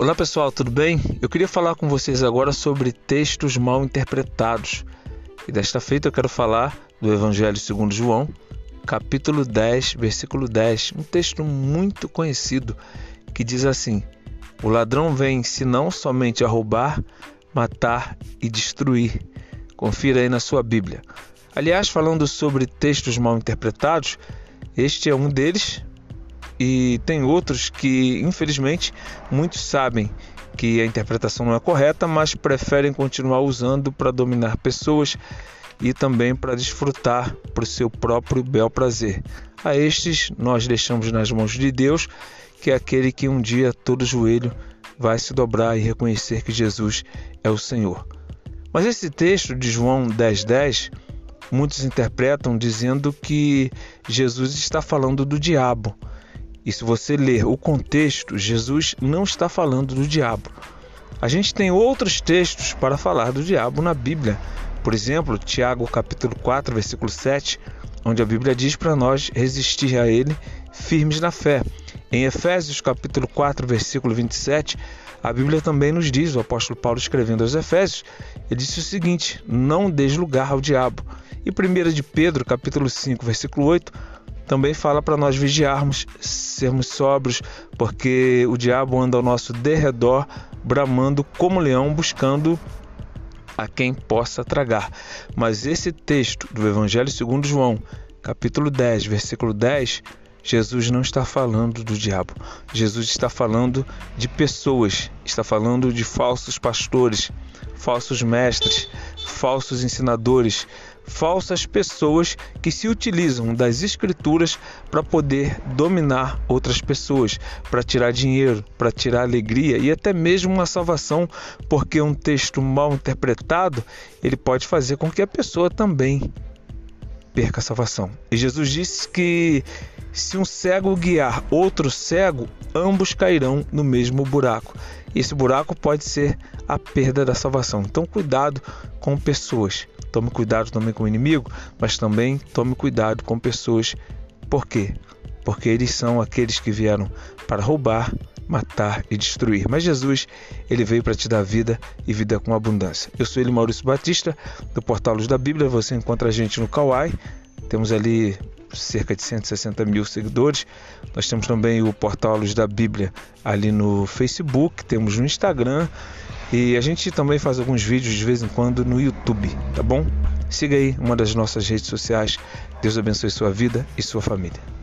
Olá pessoal, tudo bem? Eu queria falar com vocês agora sobre textos mal interpretados. E desta feita eu quero falar do Evangelho segundo João, capítulo 10, versículo 10, um texto muito conhecido que diz assim: O ladrão vem senão somente a roubar, matar e destruir. Confira aí na sua Bíblia. Aliás, falando sobre textos mal interpretados, este é um deles, e tem outros que, infelizmente, muitos sabem que a interpretação não é correta, mas preferem continuar usando para dominar pessoas e também para desfrutar para o seu próprio bel prazer. A estes nós deixamos nas mãos de Deus, que é aquele que um dia todo joelho vai se dobrar e reconhecer que Jesus é o Senhor. Mas esse texto de João 10,10, 10, muitos interpretam dizendo que Jesus está falando do diabo. E se você ler o contexto, Jesus não está falando do diabo. A gente tem outros textos para falar do diabo na Bíblia. Por exemplo, Tiago capítulo 4, versículo 7, onde a Bíblia diz para nós resistir a ele firmes na fé. Em Efésios capítulo 4, versículo 27, a Bíblia também nos diz, o apóstolo Paulo escrevendo aos Efésios, ele disse o seguinte: não deis lugar ao diabo. E 1 de Pedro, capítulo 5, versículo 8, também fala para nós vigiarmos, sermos sóbrios, porque o diabo anda ao nosso derredor, bramando como leão, buscando a quem possa tragar. Mas esse texto do Evangelho segundo João, capítulo 10, versículo 10, Jesus não está falando do diabo. Jesus está falando de pessoas, está falando de falsos pastores, falsos mestres, falsos ensinadores, falsas pessoas que se utilizam das escrituras para poder dominar outras pessoas, para tirar dinheiro, para tirar alegria e até mesmo uma salvação, porque um texto mal interpretado, ele pode fazer com que a pessoa também perca a salvação. E Jesus disse que se um cego guiar outro cego, ambos cairão no mesmo buraco. Esse buraco pode ser a perda da salvação. Então, cuidado com pessoas. Tome cuidado também com o inimigo, mas também tome cuidado com pessoas. Por quê? Porque eles são aqueles que vieram para roubar, matar e destruir. Mas Jesus, ele veio para te dar vida e vida com abundância. Eu sou ele, Maurício Batista, do Portal Luz da Bíblia. Você encontra a gente no Kauai. Temos ali cerca de 160 mil seguidores. Nós temos também o Portal Luz da Bíblia ali no Facebook, temos no Instagram e a gente também faz alguns vídeos de vez em quando no YouTube, tá bom? Siga aí uma das nossas redes sociais. Deus abençoe sua vida e sua família.